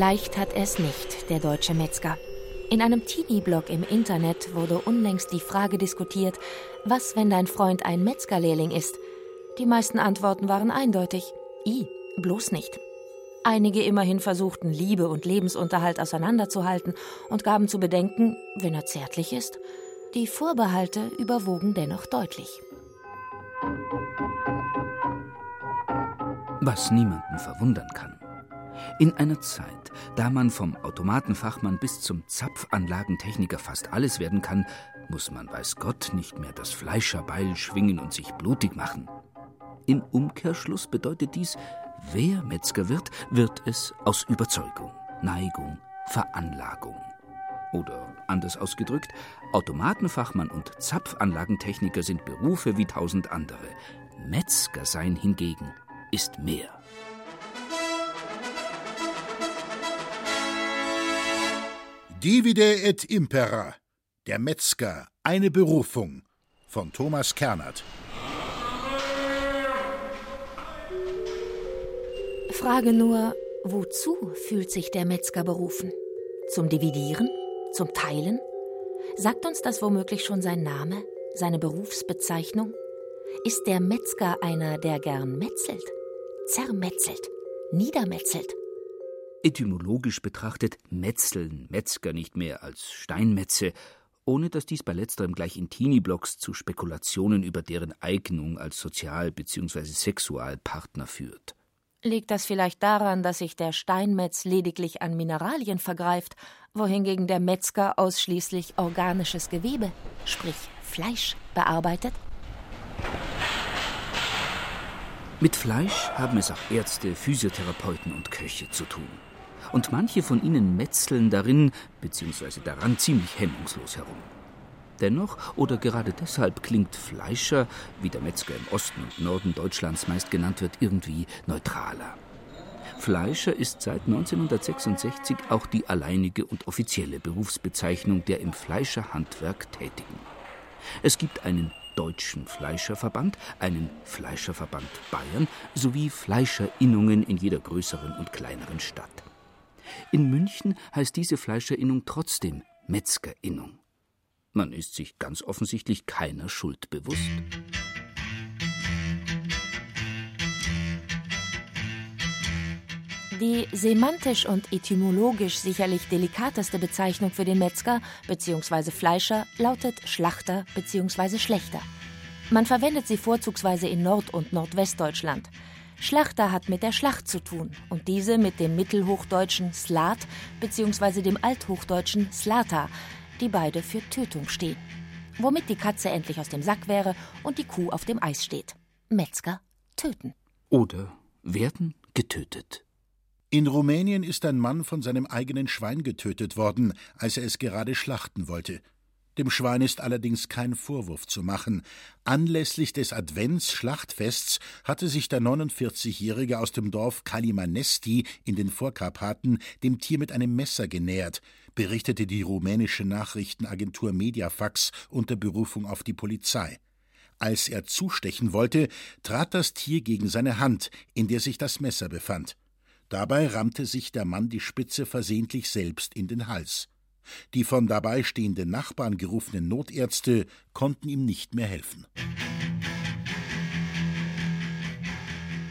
Leicht hat es nicht, der deutsche Metzger. In einem Teenie-Blog im Internet wurde unlängst die Frage diskutiert, was, wenn dein Freund ein Metzgerlehrling ist? Die meisten Antworten waren eindeutig. I, bloß nicht. Einige immerhin versuchten, Liebe und Lebensunterhalt auseinanderzuhalten und gaben zu bedenken, wenn er zärtlich ist. Die Vorbehalte überwogen dennoch deutlich. Was niemanden verwundern kann. In einer Zeit, da man vom Automatenfachmann bis zum Zapfanlagentechniker fast alles werden kann, muss man, weiß Gott, nicht mehr das Fleischerbeil schwingen und sich blutig machen. Im Umkehrschluss bedeutet dies, wer Metzger wird, wird es aus Überzeugung, Neigung, Veranlagung. Oder anders ausgedrückt, Automatenfachmann und Zapfanlagentechniker sind Berufe wie tausend andere. Metzger sein hingegen ist mehr. Divide et Impera. Der Metzger. Eine Berufung. Von Thomas Kernert. Frage nur, wozu fühlt sich der Metzger berufen? Zum Dividieren? Zum Teilen? Sagt uns das womöglich schon sein Name, seine Berufsbezeichnung? Ist der Metzger einer, der gern metzelt, zermetzelt, niedermetzelt? Etymologisch betrachtet metzeln Metzger nicht mehr als Steinmetze, ohne dass dies bei letzterem gleich in Teenie-Blogs zu Spekulationen über deren Eignung als Sozial- bzw. Sexualpartner führt. Liegt das vielleicht daran, dass sich der Steinmetz lediglich an Mineralien vergreift, wohingegen der Metzger ausschließlich organisches Gewebe, sprich Fleisch, bearbeitet? Mit Fleisch haben es auch Ärzte, Physiotherapeuten und Köche zu tun und manche von ihnen metzeln darin bzw. daran ziemlich hemmungslos herum. Dennoch oder gerade deshalb klingt Fleischer, wie der Metzger im Osten und Norden Deutschlands meist genannt wird, irgendwie neutraler. Fleischer ist seit 1966 auch die alleinige und offizielle Berufsbezeichnung der im Fleischerhandwerk Tätigen. Es gibt einen Deutschen Fleischerverband, einen Fleischerverband Bayern sowie Fleischerinnungen in jeder größeren und kleineren Stadt. In München heißt diese Fleischerinnung trotzdem Metzgerinnung. Man ist sich ganz offensichtlich keiner Schuld bewusst. Die semantisch und etymologisch sicherlich delikateste Bezeichnung für den Metzger bzw. Fleischer lautet Schlachter bzw. Schlechter. Man verwendet sie vorzugsweise in Nord- und Nordwestdeutschland. Schlachter hat mit der Schlacht zu tun und diese mit dem mittelhochdeutschen Slat bzw. dem althochdeutschen Slata, die beide für Tötung stehen. Womit die Katze endlich aus dem Sack wäre und die Kuh auf dem Eis steht. Metzger töten. Oder werden getötet. In Rumänien ist ein Mann von seinem eigenen Schwein getötet worden, als er es gerade schlachten wollte. Dem Schwein ist allerdings kein Vorwurf zu machen. Anlässlich des Advents-Schlachtfests hatte sich der 49-Jährige aus dem Dorf Kalimanesti in den Vorkarpaten dem Tier mit einem Messer genähert, berichtete die rumänische Nachrichtenagentur Mediafax unter Berufung auf die Polizei. Als er zustechen wollte, trat das Tier gegen seine Hand, in der sich das Messer befand. Dabei rammte sich der Mann die Spitze versehentlich selbst in den Hals. Die von dabei stehenden Nachbarn gerufenen Notärzte konnten ihm nicht mehr helfen.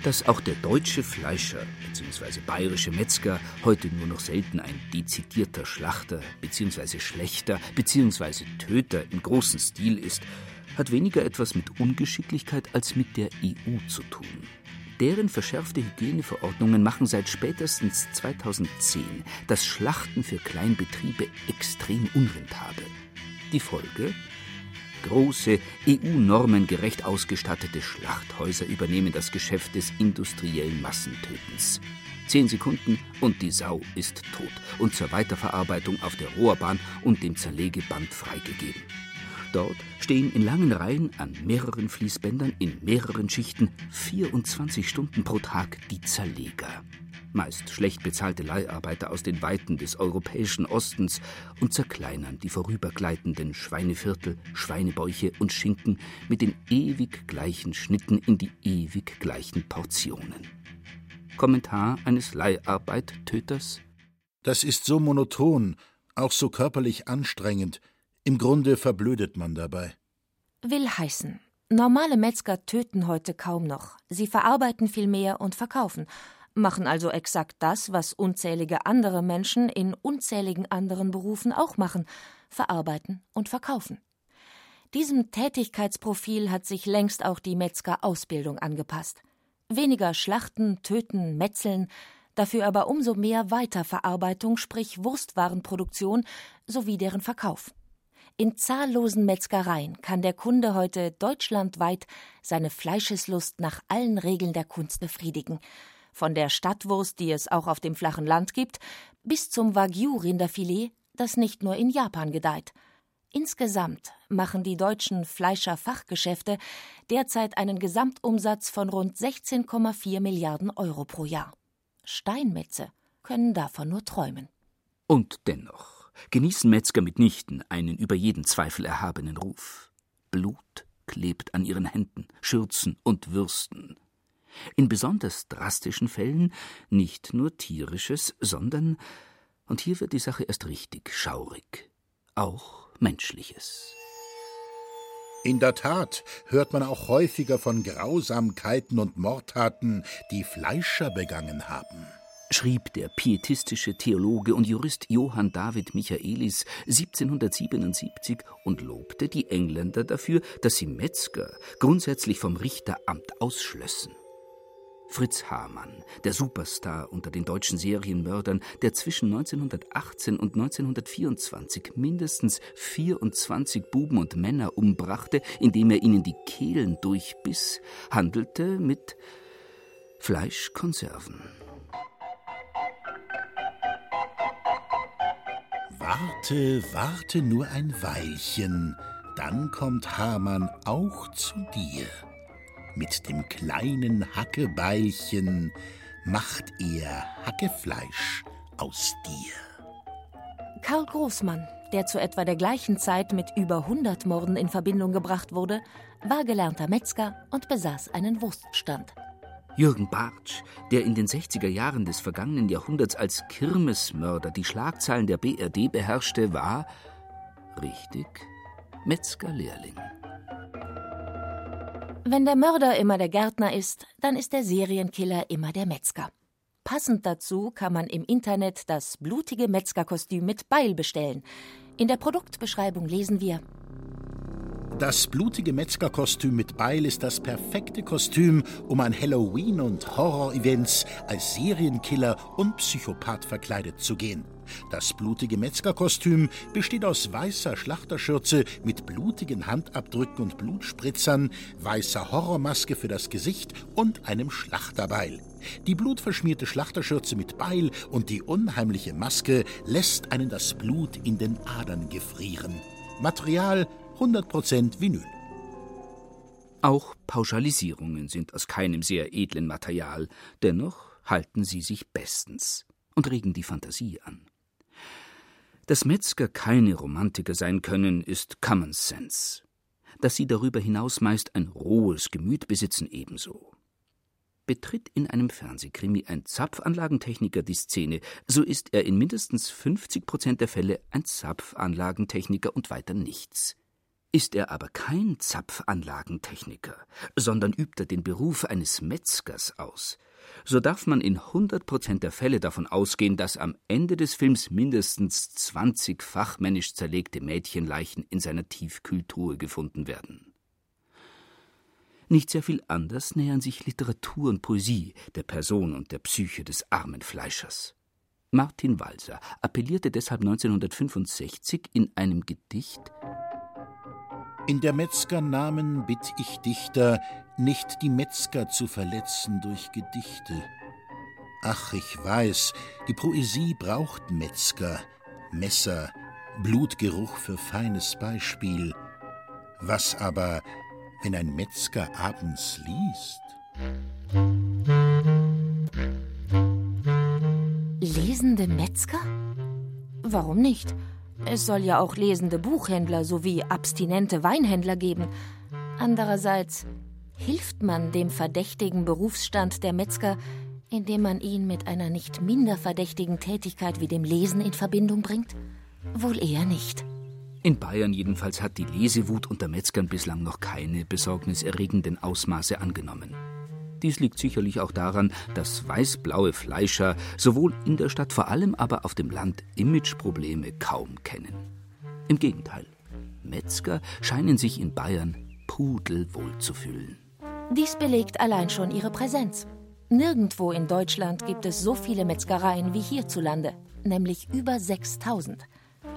Dass auch der deutsche Fleischer bzw. bayerische Metzger heute nur noch selten ein dezidierter Schlachter bzw. Schlechter bzw. Töter im großen Stil ist, hat weniger etwas mit Ungeschicklichkeit als mit der EU zu tun. Deren verschärfte Hygieneverordnungen machen seit spätestens 2010 das Schlachten für Kleinbetriebe extrem unrentabel. Die Folge? Große, EU-normengerecht ausgestattete Schlachthäuser übernehmen das Geschäft des industriellen Massentötens. Zehn Sekunden und die Sau ist tot und zur Weiterverarbeitung auf der Rohrbahn und dem Zerlegeband freigegeben. Dort stehen in langen Reihen an mehreren Fließbändern in mehreren Schichten 24 Stunden pro Tag die Zerleger. Meist schlecht bezahlte Leiharbeiter aus den Weiten des europäischen Ostens und zerkleinern die vorübergleitenden Schweineviertel, Schweinebäuche und Schinken mit den ewig gleichen Schnitten in die ewig gleichen Portionen. Kommentar eines Leiharbeittöters? Das ist so monoton, auch so körperlich anstrengend. Im Grunde verblödet man dabei. Will heißen, normale Metzger töten heute kaum noch. Sie verarbeiten viel mehr und verkaufen, machen also exakt das, was unzählige andere Menschen in unzähligen anderen Berufen auch machen, verarbeiten und verkaufen. Diesem Tätigkeitsprofil hat sich längst auch die Metzgerausbildung angepasst. Weniger Schlachten, Töten, Metzeln, dafür aber umso mehr Weiterverarbeitung, sprich Wurstwarenproduktion sowie deren Verkauf. In zahllosen Metzgereien kann der Kunde heute deutschlandweit seine Fleischeslust nach allen Regeln der Kunst befriedigen. Von der Stadtwurst, die es auch auf dem flachen Land gibt, bis zum Wagyu-Rinderfilet, das nicht nur in Japan gedeiht. Insgesamt machen die deutschen Fleischerfachgeschäfte derzeit einen Gesamtumsatz von rund 16,4 Milliarden Euro pro Jahr. Steinmetze können davon nur träumen. Und dennoch genießen Metzger mitnichten einen über jeden Zweifel erhabenen Ruf. Blut klebt an ihren Händen, Schürzen und Würsten. In besonders drastischen Fällen nicht nur tierisches, sondern, und hier wird die Sache erst richtig schaurig, auch Menschliches. In der Tat hört man auch häufiger von Grausamkeiten und Mordtaten, die Fleischer begangen haben schrieb der pietistische Theologe und Jurist Johann David Michaelis 1777 und lobte die Engländer dafür, dass sie Metzger grundsätzlich vom Richteramt ausschlössen. Fritz Hamann, der Superstar unter den deutschen Serienmördern, der zwischen 1918 und 1924 mindestens 24 Buben und Männer umbrachte, indem er ihnen die Kehlen durchbiss, handelte mit Fleischkonserven. Warte, warte nur ein Weilchen, dann kommt Hamann auch zu dir mit dem kleinen Hackebeilchen macht er Hackefleisch aus dir. Karl Großmann, der zu etwa der gleichen Zeit mit über 100 Morden in Verbindung gebracht wurde, war gelernter Metzger und besaß einen Wurststand. Jürgen Bartsch, der in den 60er Jahren des vergangenen Jahrhunderts als Kirmesmörder die Schlagzeilen der BRD beherrschte, war, richtig, Metzgerlehrling. Wenn der Mörder immer der Gärtner ist, dann ist der Serienkiller immer der Metzger. Passend dazu kann man im Internet das blutige Metzgerkostüm mit Beil bestellen. In der Produktbeschreibung lesen wir das blutige Metzgerkostüm mit Beil ist das perfekte Kostüm, um an Halloween- und Horror-Events als Serienkiller und Psychopath verkleidet zu gehen. Das blutige Metzgerkostüm besteht aus weißer Schlachterschürze mit blutigen Handabdrücken und Blutspritzern, weißer Horrormaske für das Gesicht und einem Schlachterbeil. Die blutverschmierte Schlachterschürze mit Beil und die unheimliche Maske lässt einen das Blut in den Adern gefrieren. Material 100% Vinyl. Auch Pauschalisierungen sind aus keinem sehr edlen Material, dennoch halten sie sich bestens und regen die Fantasie an. Dass Metzger keine Romantiker sein können, ist Common Sense. Dass sie darüber hinaus meist ein rohes Gemüt besitzen, ebenso. Betritt in einem Fernsehkrimi ein Zapfanlagentechniker die Szene, so ist er in mindestens 50 Prozent der Fälle ein Zapfanlagentechniker und weiter nichts. Ist er aber kein Zapfanlagentechniker, sondern übt er den Beruf eines Metzgers aus, so darf man in 100 Prozent der Fälle davon ausgehen, dass am Ende des Films mindestens 20 fachmännisch zerlegte Mädchenleichen in seiner Tiefkühltruhe gefunden werden. Nicht sehr viel anders nähern sich Literatur und Poesie der Person und der Psyche des armen Fleischers. Martin Walser appellierte deshalb 1965 in einem Gedicht In der Metzger Namen bitt ich Dichter, nicht die Metzger zu verletzen durch Gedichte. Ach, ich weiß, die Poesie braucht Metzger, Messer, Blutgeruch für feines Beispiel. Was aber, wenn ein Metzger abends liest? Lesende Metzger? Warum nicht? Es soll ja auch lesende Buchhändler sowie abstinente Weinhändler geben. Andererseits hilft man dem verdächtigen Berufsstand der Metzger, indem man ihn mit einer nicht minder verdächtigen Tätigkeit wie dem Lesen in Verbindung bringt? Wohl eher nicht. In Bayern jedenfalls hat die Lesewut unter Metzgern bislang noch keine besorgniserregenden Ausmaße angenommen. Dies liegt sicherlich auch daran, dass weißblaue Fleischer sowohl in der Stadt, vor allem aber auf dem Land Imageprobleme kaum kennen. Im Gegenteil, Metzger scheinen sich in Bayern pudelwohl zu fühlen. Dies belegt allein schon ihre Präsenz. Nirgendwo in Deutschland gibt es so viele Metzgereien wie hierzulande, nämlich über 6000.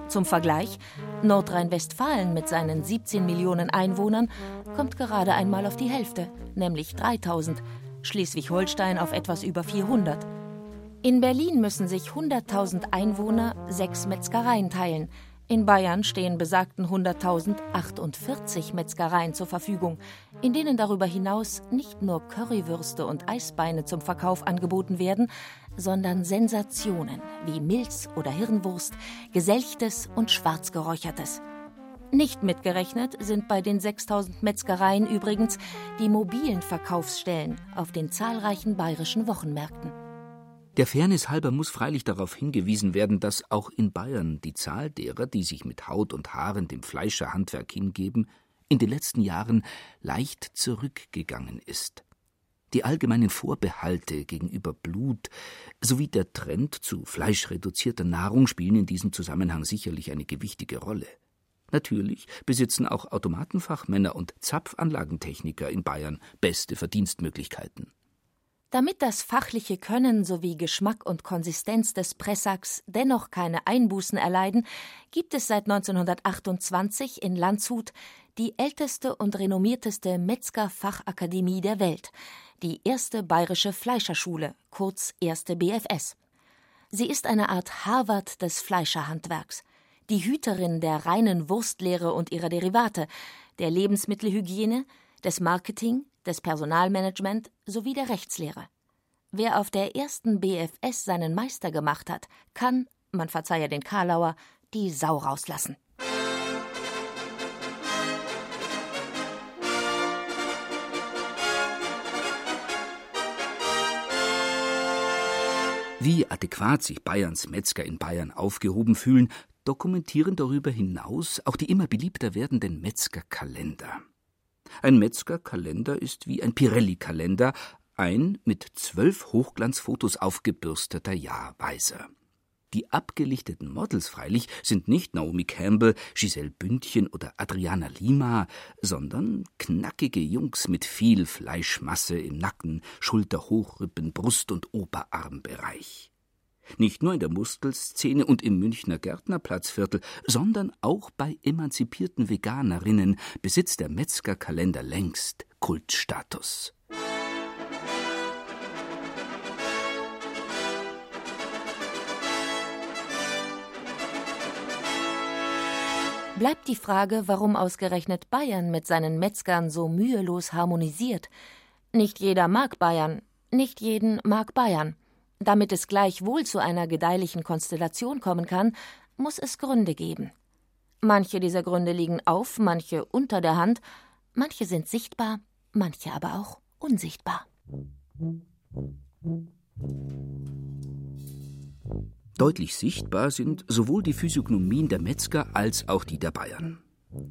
Zum Vergleich, Nordrhein-Westfalen mit seinen 17 Millionen Einwohnern kommt gerade einmal auf die Hälfte, nämlich 3000, Schleswig-Holstein auf etwas über 400. In Berlin müssen sich 100.000 Einwohner sechs Metzgereien teilen. In Bayern stehen besagten 100.000 48 Metzgereien zur Verfügung, in denen darüber hinaus nicht nur Currywürste und Eisbeine zum Verkauf angeboten werden, sondern Sensationen wie Milz oder Hirnwurst, Geselchtes und Schwarzgeräuchertes. Nicht mitgerechnet sind bei den 6000 Metzgereien übrigens die mobilen Verkaufsstellen auf den zahlreichen bayerischen Wochenmärkten. Der Fairness halber muss freilich darauf hingewiesen werden, dass auch in Bayern die Zahl derer, die sich mit Haut und Haaren dem Fleischerhandwerk hingeben, in den letzten Jahren leicht zurückgegangen ist. Die allgemeinen Vorbehalte gegenüber Blut sowie der Trend zu fleischreduzierter Nahrung spielen in diesem Zusammenhang sicherlich eine gewichtige Rolle. Natürlich besitzen auch Automatenfachmänner und Zapfanlagentechniker in Bayern beste Verdienstmöglichkeiten. Damit das fachliche Können sowie Geschmack und Konsistenz des Pressacks dennoch keine Einbußen erleiden, gibt es seit 1928 in Landshut die älteste und renommierteste Metzgerfachakademie der Welt, die erste bayerische Fleischerschule, kurz erste BFS. Sie ist eine Art Harvard des Fleischerhandwerks, die Hüterin der reinen Wurstlehre und ihrer Derivate, der Lebensmittelhygiene, des Marketing, des Personalmanagement sowie der Rechtslehre. Wer auf der ersten BFS seinen Meister gemacht hat, kann, man verzeihe den Karlauer, die Sau rauslassen. Wie adäquat sich Bayerns Metzger in Bayern aufgehoben fühlen, dokumentieren darüber hinaus auch die immer beliebter werdenden Metzgerkalender. Ein Metzgerkalender ist wie ein Pirelli-Kalender, ein mit zwölf Hochglanzfotos aufgebürsteter Jahrweiser. Die abgelichteten Models freilich sind nicht Naomi Campbell, Giselle Bündchen oder Adriana Lima, sondern knackige Jungs mit viel Fleischmasse im Nacken, Schulter, Hochrippen, Brust- und Oberarmbereich. Nicht nur in der Muskelszene und im Münchner Gärtnerplatzviertel, sondern auch bei emanzipierten Veganerinnen besitzt der Metzgerkalender längst Kultstatus. Bleibt die Frage, warum ausgerechnet Bayern mit seinen Metzgern so mühelos harmonisiert. Nicht jeder mag Bayern, nicht jeden mag Bayern. Damit es gleichwohl zu einer gedeihlichen Konstellation kommen kann, muss es Gründe geben. Manche dieser Gründe liegen auf, manche unter der Hand, manche sind sichtbar, manche aber auch unsichtbar. Deutlich sichtbar sind sowohl die Physiognomien der Metzger als auch die der Bayern.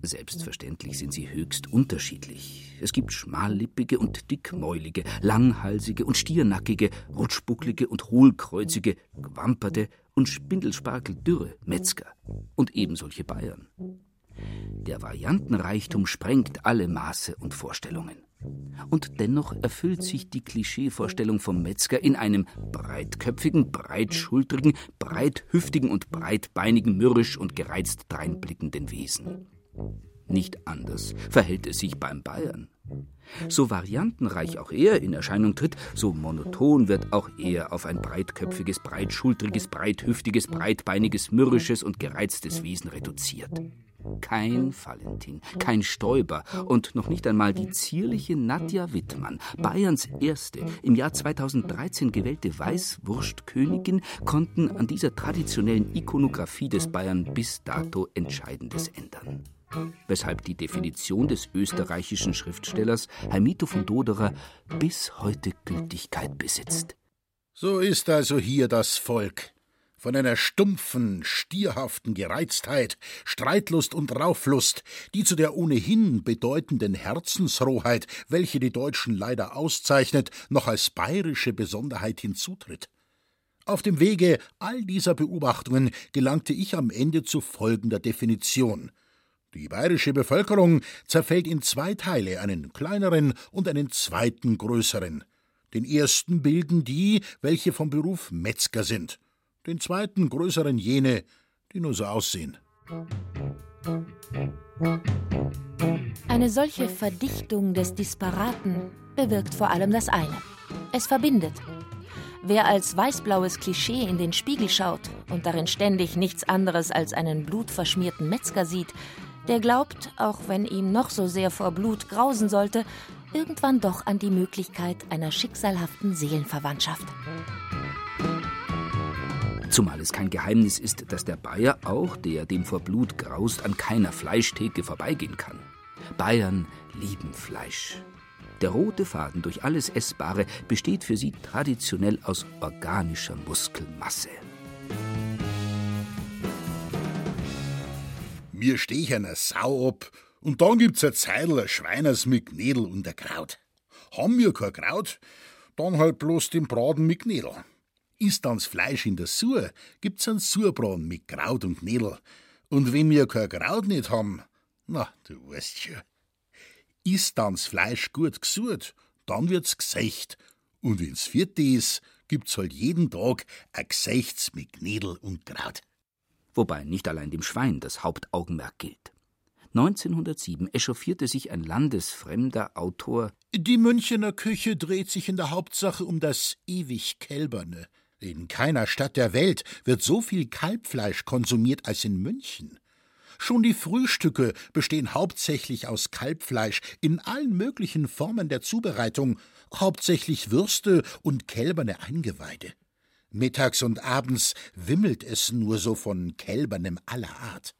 Selbstverständlich sind sie höchst unterschiedlich. Es gibt schmallippige und dickmäulige, langhalsige und stiernackige, rutschbucklige und hohlkreuzige, gewamperte und spindelsparkeldürre Metzger und ebensolche Bayern. Der Variantenreichtum sprengt alle Maße und Vorstellungen. Und dennoch erfüllt sich die Klischeevorstellung vom Metzger in einem breitköpfigen, breitschultrigen, breithüftigen und breitbeinigen, mürrisch und gereizt dreinblickenden Wesen. Nicht anders verhält es sich beim Bayern. So variantenreich auch er in Erscheinung tritt, so monoton wird auch er auf ein breitköpfiges, breitschultriges, breithüftiges, breitbeiniges, mürrisches und gereiztes Wesen reduziert. Kein Valentin, kein Stoiber und noch nicht einmal die zierliche Nadja Wittmann, Bayerns erste, im Jahr 2013 gewählte Weißwurstkönigin, konnten an dieser traditionellen Ikonographie des Bayern bis dato Entscheidendes ändern weshalb die Definition des österreichischen Schriftstellers Hermito von Doderer bis heute Gültigkeit besitzt. So ist also hier das Volk. Von einer stumpfen, stierhaften Gereiztheit, Streitlust und Rauflust, die zu der ohnehin bedeutenden Herzensrohheit, welche die Deutschen leider auszeichnet, noch als bayerische Besonderheit hinzutritt. Auf dem Wege all dieser Beobachtungen gelangte ich am Ende zu folgender Definition. Die bayerische Bevölkerung zerfällt in zwei Teile, einen kleineren und einen zweiten größeren. Den ersten bilden die, welche vom Beruf Metzger sind, den zweiten größeren jene, die nur so aussehen. Eine solche Verdichtung des Disparaten bewirkt vor allem das eine. Es verbindet. Wer als weißblaues Klischee in den Spiegel schaut und darin ständig nichts anderes als einen blutverschmierten Metzger sieht, der glaubt, auch wenn ihm noch so sehr vor Blut grausen sollte, irgendwann doch an die Möglichkeit einer schicksalhaften Seelenverwandtschaft. Zumal es kein Geheimnis ist, dass der Bayer auch, der dem vor Blut graust, an keiner Fleischtheke vorbeigehen kann. Bayern lieben Fleisch. Der rote Faden durch alles Essbare besteht für sie traditionell aus organischer Muskelmasse. Mir steh einer Sau ab und dann gibt's ein Zeidel Schweiners mit Gnädel und ein Kraut. Haben wir kein Kraut, dann halt bloß den Braten mit Gnädel. Ist dann's Fleisch in der Sur, gibt's einen Surbraten mit Kraut und Gnädel. Und wenn wir kein Kraut nicht haben, na, du weißt schon. Ist dann's Fleisch gut gesucht, dann wird's gesächt. Und wenn's vierte ist, gibt's halt jeden Tag ein Gesächts mit Gnädel und Kraut wobei nicht allein dem Schwein das Hauptaugenmerk gilt. 1907 echauffierte sich ein landesfremder Autor Die Münchener Küche dreht sich in der Hauptsache um das ewig Kälberne. In keiner Stadt der Welt wird so viel Kalbfleisch konsumiert als in München. Schon die Frühstücke bestehen hauptsächlich aus Kalbfleisch in allen möglichen Formen der Zubereitung, hauptsächlich Würste und kälberne Eingeweide. Mittags und abends wimmelt es nur so von Kälbernem aller Art.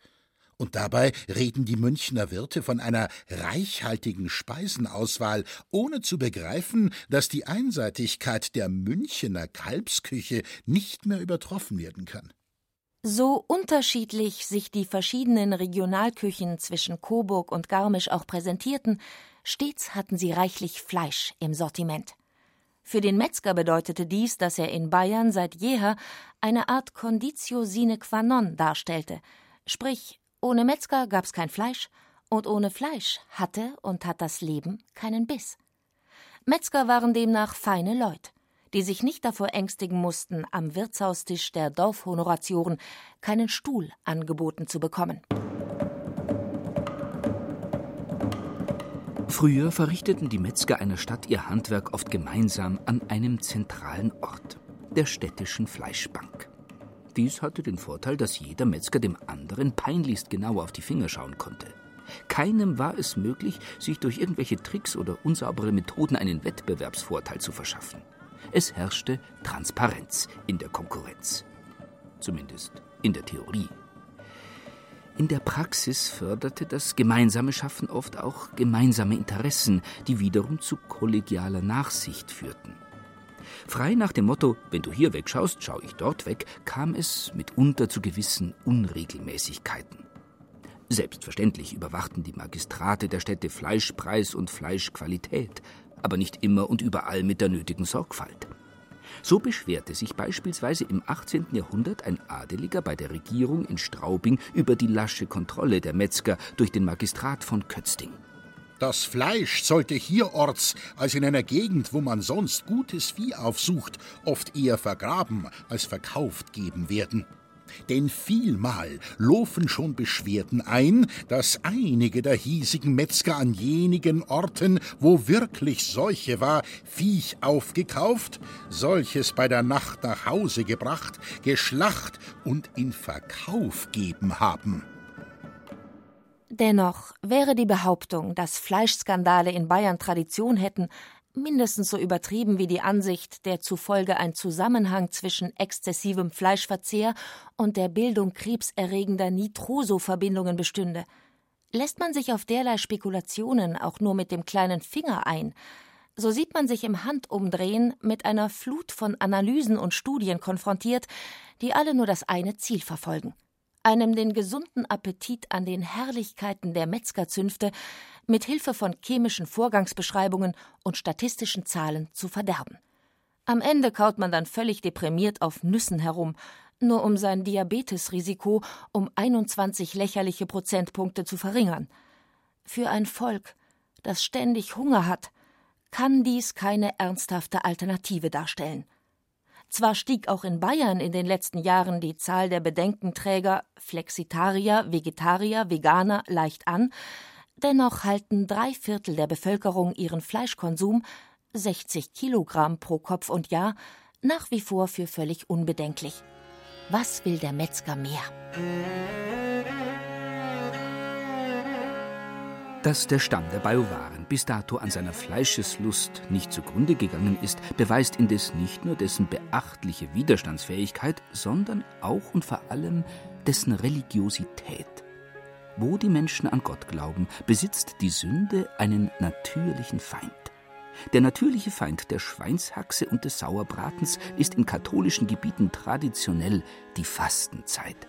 Und dabei reden die Münchner Wirte von einer reichhaltigen Speisenauswahl, ohne zu begreifen, dass die Einseitigkeit der Münchener Kalbsküche nicht mehr übertroffen werden kann. So unterschiedlich sich die verschiedenen Regionalküchen zwischen Coburg und Garmisch auch präsentierten, stets hatten sie reichlich Fleisch im Sortiment. Für den Metzger bedeutete dies, dass er in Bayern seit jeher eine Art Conditio sine qua non darstellte, sprich, ohne Metzger gab's kein Fleisch und ohne Fleisch hatte und hat das Leben keinen Biss. Metzger waren demnach feine Leute, die sich nicht davor ängstigen mussten, am Wirtshaustisch der Dorfhonoratioren keinen Stuhl angeboten zu bekommen. Früher verrichteten die Metzger einer Stadt ihr Handwerk oft gemeinsam an einem zentralen Ort, der städtischen Fleischbank. Dies hatte den Vorteil, dass jeder Metzger dem anderen peinlichst genau auf die Finger schauen konnte. Keinem war es möglich, sich durch irgendwelche Tricks oder unsaubere Methoden einen Wettbewerbsvorteil zu verschaffen. Es herrschte Transparenz in der Konkurrenz. Zumindest in der Theorie. In der Praxis förderte das gemeinsame Schaffen oft auch gemeinsame Interessen, die wiederum zu kollegialer Nachsicht führten. Frei nach dem Motto, wenn du hier wegschaust, schau ich dort weg, kam es mitunter zu gewissen Unregelmäßigkeiten. Selbstverständlich überwachten die Magistrate der Städte Fleischpreis und Fleischqualität, aber nicht immer und überall mit der nötigen Sorgfalt. So beschwerte sich beispielsweise im 18. Jahrhundert ein Adeliger bei der Regierung in Straubing über die lasche Kontrolle der Metzger durch den Magistrat von Kötzting. Das Fleisch sollte hierorts als in einer Gegend, wo man sonst gutes Vieh aufsucht, oft eher vergraben als verkauft geben werden. Denn vielmal laufen schon Beschwerden ein, dass einige der hiesigen Metzger an jenigen Orten, wo wirklich Seuche war, Viech aufgekauft, solches bei der Nacht nach Hause gebracht, geschlacht und in Verkauf geben haben. Dennoch wäre die Behauptung, dass Fleischskandale in Bayern Tradition hätten, mindestens so übertrieben wie die Ansicht, der zufolge ein Zusammenhang zwischen exzessivem Fleischverzehr und der Bildung krebserregender Nitroso-Verbindungen bestünde. Lässt man sich auf derlei Spekulationen auch nur mit dem kleinen Finger ein, so sieht man sich im Handumdrehen mit einer Flut von Analysen und Studien konfrontiert, die alle nur das eine Ziel verfolgen einem den gesunden Appetit an den Herrlichkeiten der Metzgerzünfte mit Hilfe von chemischen Vorgangsbeschreibungen und statistischen Zahlen zu verderben. Am Ende kaut man dann völlig deprimiert auf Nüssen herum, nur um sein Diabetesrisiko um 21 lächerliche Prozentpunkte zu verringern. Für ein Volk, das ständig Hunger hat, kann dies keine ernsthafte Alternative darstellen. Zwar stieg auch in Bayern in den letzten Jahren die Zahl der Bedenkenträger Flexitarier, Vegetarier, Veganer leicht an, dennoch halten drei Viertel der Bevölkerung ihren Fleischkonsum 60 Kilogramm pro Kopf und Jahr nach wie vor für völlig unbedenklich. Was will der Metzger mehr? Dass der Stamm der Bajuwaren bis dato an seiner Fleischeslust nicht zugrunde gegangen ist, beweist indes nicht nur dessen beachtliche Widerstandsfähigkeit, sondern auch und vor allem dessen Religiosität. Wo die Menschen an Gott glauben, besitzt die Sünde einen natürlichen Feind. Der natürliche Feind der Schweinshaxe und des Sauerbratens ist in katholischen Gebieten traditionell die Fastenzeit.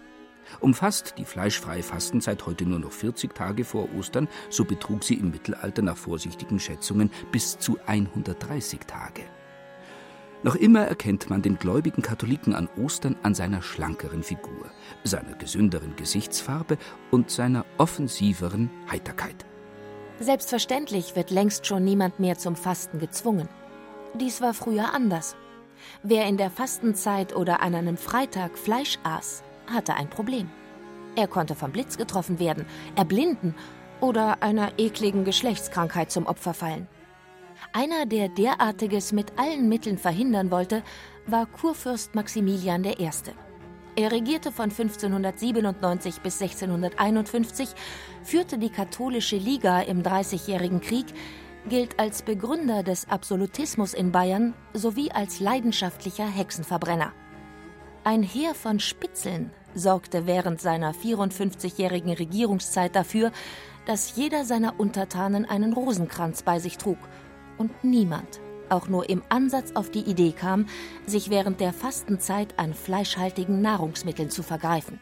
Umfasst die fleischfreie Fastenzeit heute nur noch 40 Tage vor Ostern, so betrug sie im Mittelalter nach vorsichtigen Schätzungen bis zu 130 Tage. Noch immer erkennt man den gläubigen Katholiken an Ostern an seiner schlankeren Figur, seiner gesünderen Gesichtsfarbe und seiner offensiveren Heiterkeit. Selbstverständlich wird längst schon niemand mehr zum Fasten gezwungen. Dies war früher anders. Wer in der Fastenzeit oder an einem Freitag Fleisch aß, hatte ein Problem. Er konnte vom Blitz getroffen werden, erblinden oder einer ekligen Geschlechtskrankheit zum Opfer fallen. Einer, der derartiges mit allen Mitteln verhindern wollte, war Kurfürst Maximilian I. Er regierte von 1597 bis 1651, führte die katholische Liga im Dreißigjährigen Krieg, gilt als Begründer des Absolutismus in Bayern sowie als leidenschaftlicher Hexenverbrenner. Ein Heer von Spitzeln sorgte während seiner 54-jährigen Regierungszeit dafür, dass jeder seiner Untertanen einen Rosenkranz bei sich trug und niemand auch nur im Ansatz auf die Idee kam, sich während der Fastenzeit an fleischhaltigen Nahrungsmitteln zu vergreifen.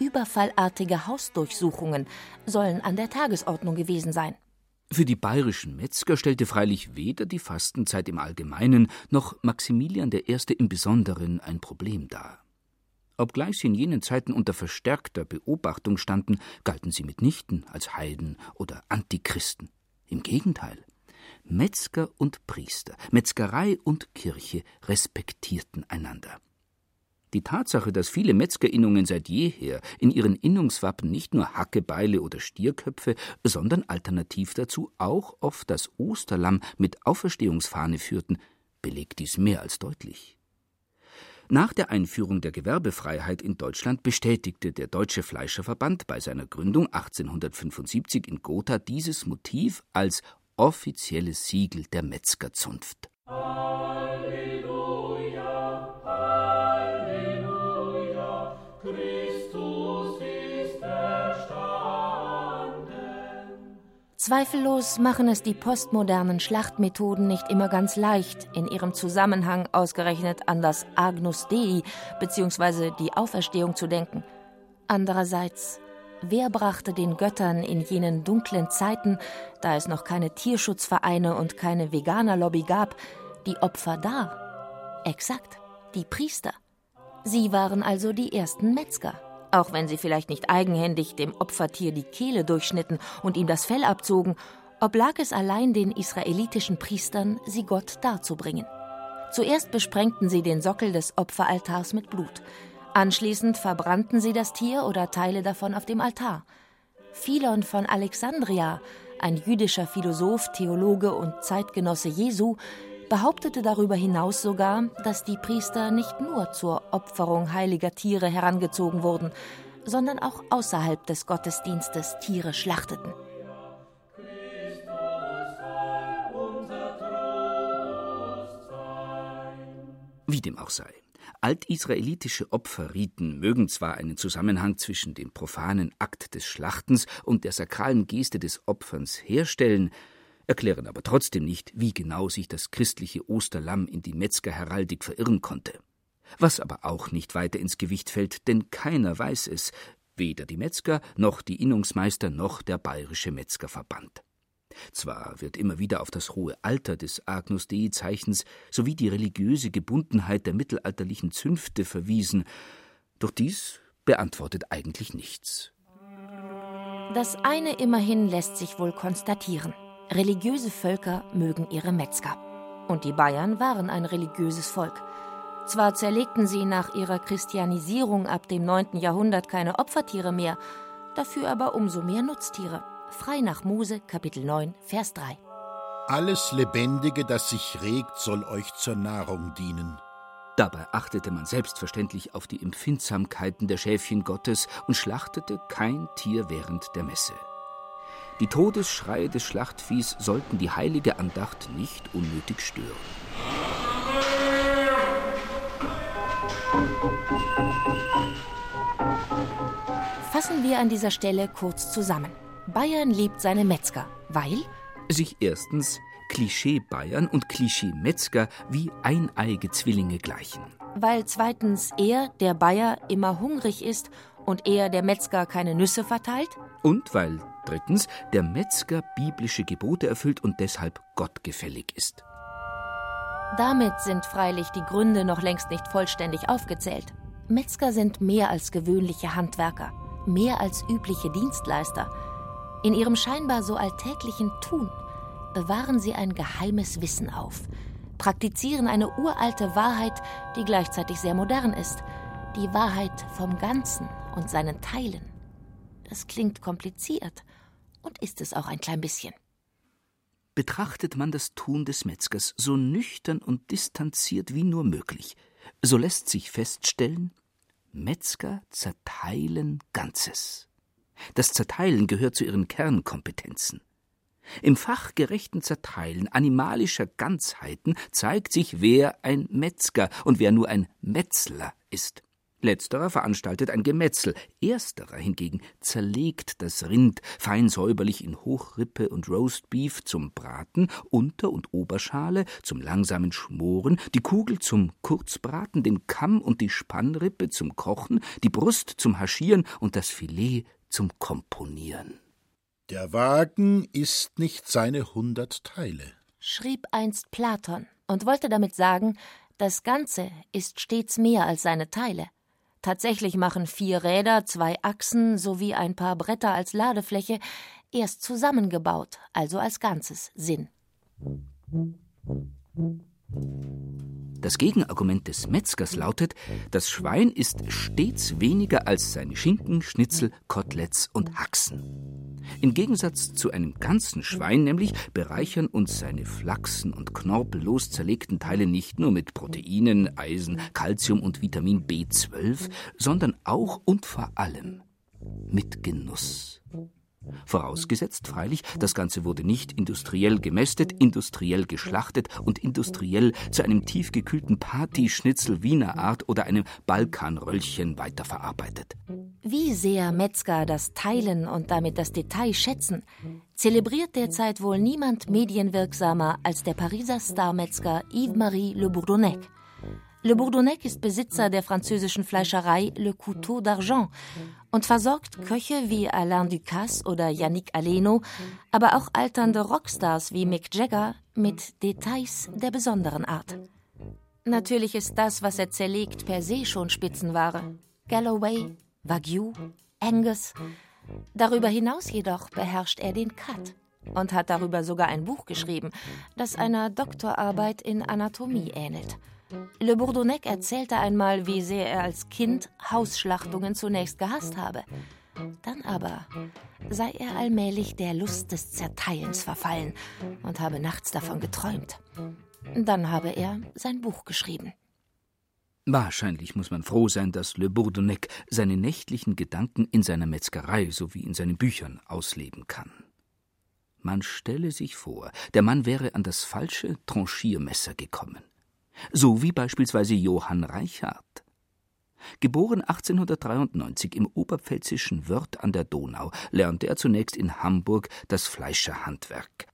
Überfallartige Hausdurchsuchungen sollen an der Tagesordnung gewesen sein. Für die bayerischen Metzger stellte freilich weder die Fastenzeit im Allgemeinen noch Maximilian I. im Besonderen ein Problem dar. Obgleich sie in jenen Zeiten unter verstärkter Beobachtung standen, galten sie mitnichten als Heiden oder Antichristen. Im Gegenteil. Metzger und Priester, Metzgerei und Kirche respektierten einander. Die Tatsache, dass viele Metzgerinnungen seit jeher in ihren Innungswappen nicht nur Hackebeile oder Stierköpfe, sondern alternativ dazu auch oft das Osterlamm mit Auferstehungsfahne führten, belegt dies mehr als deutlich. Nach der Einführung der Gewerbefreiheit in Deutschland bestätigte der Deutsche Fleischerverband bei seiner Gründung 1875 in Gotha dieses Motiv als offizielles Siegel der Metzgerzunft. Zweifellos machen es die postmodernen Schlachtmethoden nicht immer ganz leicht, in ihrem Zusammenhang ausgerechnet an das Agnus Dei bzw. die Auferstehung zu denken. Andererseits, wer brachte den Göttern in jenen dunklen Zeiten, da es noch keine Tierschutzvereine und keine Veganerlobby gab, die Opfer dar? Exakt, die Priester. Sie waren also die ersten Metzger auch wenn sie vielleicht nicht eigenhändig dem Opfertier die Kehle durchschnitten und ihm das Fell abzogen, oblag es allein den israelitischen Priestern, sie Gott darzubringen. Zuerst besprengten sie den Sockel des Opferaltars mit Blut. Anschließend verbrannten sie das Tier oder Teile davon auf dem Altar. Philon von Alexandria, ein jüdischer Philosoph, Theologe und Zeitgenosse Jesu, behauptete darüber hinaus sogar, dass die Priester nicht nur zur Opferung heiliger Tiere herangezogen wurden, sondern auch außerhalb des Gottesdienstes Tiere schlachteten. Wie dem auch sei. Altisraelitische Opferriten mögen zwar einen Zusammenhang zwischen dem profanen Akt des Schlachtens und der sakralen Geste des Opferns herstellen, erklären aber trotzdem nicht, wie genau sich das christliche Osterlamm in die Metzgerheraldik verirren konnte. Was aber auch nicht weiter ins Gewicht fällt, denn keiner weiß es, weder die Metzger noch die Innungsmeister noch der bayerische Metzgerverband. Zwar wird immer wieder auf das hohe Alter des Agnus Dei Zeichens sowie die religiöse Gebundenheit der mittelalterlichen Zünfte verwiesen, doch dies beantwortet eigentlich nichts. Das eine immerhin lässt sich wohl konstatieren. Religiöse Völker mögen ihre Metzger. Und die Bayern waren ein religiöses Volk. Zwar zerlegten sie nach ihrer Christianisierung ab dem 9. Jahrhundert keine Opfertiere mehr, dafür aber umso mehr Nutztiere. Frei nach Mose, Kapitel 9, Vers 3. Alles Lebendige, das sich regt, soll euch zur Nahrung dienen. Dabei achtete man selbstverständlich auf die Empfindsamkeiten der Schäfchen Gottes und schlachtete kein Tier während der Messe. Die Todesschreie des Schlachtviehs sollten die heilige Andacht nicht unnötig stören. Fassen wir an dieser Stelle kurz zusammen. Bayern liebt seine Metzger, weil sich erstens Klischee Bayern und Klischee Metzger wie eineige Zwillinge gleichen. Weil zweitens er, der Bayer, immer hungrig ist und er, der Metzger, keine Nüsse verteilt. Und weil drittens der Metzger biblische Gebote erfüllt und deshalb gottgefällig ist. Damit sind freilich die Gründe noch längst nicht vollständig aufgezählt. Metzger sind mehr als gewöhnliche Handwerker, mehr als übliche Dienstleister. In ihrem scheinbar so alltäglichen Tun bewahren sie ein geheimes Wissen auf, praktizieren eine uralte Wahrheit, die gleichzeitig sehr modern ist, die Wahrheit vom Ganzen und seinen Teilen. Das klingt kompliziert und ist es auch ein klein bisschen. Betrachtet man das Tun des Metzgers so nüchtern und distanziert wie nur möglich, so lässt sich feststellen, Metzger zerteilen Ganzes. Das Zerteilen gehört zu ihren Kernkompetenzen. Im fachgerechten Zerteilen animalischer Ganzheiten zeigt sich, wer ein Metzger und wer nur ein Metzler ist. Letzterer veranstaltet ein Gemetzel, ersterer hingegen zerlegt das Rind fein säuberlich in Hochrippe und Roastbeef zum Braten, Unter- und Oberschale zum langsamen Schmoren, die Kugel zum Kurzbraten, den Kamm und die Spannrippe zum Kochen, die Brust zum Haschieren und das Filet zum Komponieren. Der Wagen ist nicht seine hundert Teile, schrieb einst Platon und wollte damit sagen, das Ganze ist stets mehr als seine Teile. Tatsächlich machen vier Räder, zwei Achsen sowie ein paar Bretter als Ladefläche erst zusammengebaut, also als Ganzes, Sinn. Das Gegenargument des Metzgers lautet, das Schwein ist stets weniger als seine Schinken, Schnitzel, Koteletts und Haxen. Im Gegensatz zu einem ganzen Schwein nämlich bereichern uns seine flachsen und knorpellos zerlegten Teile nicht nur mit Proteinen, Eisen, Calcium und Vitamin B12, sondern auch und vor allem mit Genuss. Vorausgesetzt freilich, das Ganze wurde nicht industriell gemästet, industriell geschlachtet und industriell zu einem tiefgekühlten Partyschnitzel Wiener Art oder einem Balkanröllchen weiterverarbeitet. Wie sehr Metzger das Teilen und damit das Detail schätzen, zelebriert derzeit wohl niemand medienwirksamer als der Pariser Starmetzger Yves-Marie Le Bourdonnec. Le Bourdonnec ist Besitzer der französischen Fleischerei Le Couteau d'Argent und versorgt Köche wie Alain Ducasse oder Yannick Aleno, aber auch alternde Rockstars wie Mick Jagger mit Details der besonderen Art. Natürlich ist das, was er zerlegt, per se schon Spitzenware. Galloway, Wagyu, Angus. Darüber hinaus jedoch beherrscht er den Cut und hat darüber sogar ein Buch geschrieben, das einer Doktorarbeit in Anatomie ähnelt. Le Bourdonnec erzählte einmal, wie sehr er als Kind Hausschlachtungen zunächst gehasst habe. Dann aber sei er allmählich der Lust des Zerteilens verfallen und habe nachts davon geträumt. Dann habe er sein Buch geschrieben. Wahrscheinlich muss man froh sein, dass Le Bourdonnec seine nächtlichen Gedanken in seiner Metzgerei sowie in seinen Büchern ausleben kann. Man stelle sich vor, der Mann wäre an das falsche Tranchiermesser gekommen. So wie beispielsweise Johann Reichardt. Geboren 1893 im oberpfälzischen Wörth an der Donau, lernte er zunächst in Hamburg das Fleischerhandwerk,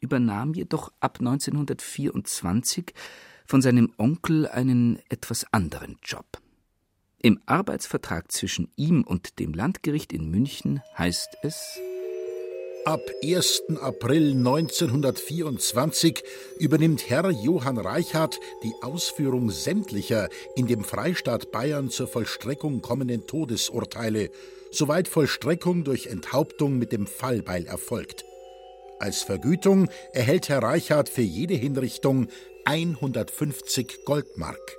übernahm jedoch ab 1924 von seinem Onkel einen etwas anderen Job. Im Arbeitsvertrag zwischen ihm und dem Landgericht in München heißt es Ab 1. April 1924 übernimmt Herr Johann Reichardt die Ausführung sämtlicher in dem Freistaat Bayern zur Vollstreckung kommenden Todesurteile, soweit Vollstreckung durch Enthauptung mit dem Fallbeil erfolgt. Als Vergütung erhält Herr Reichardt für jede Hinrichtung 150 Goldmark.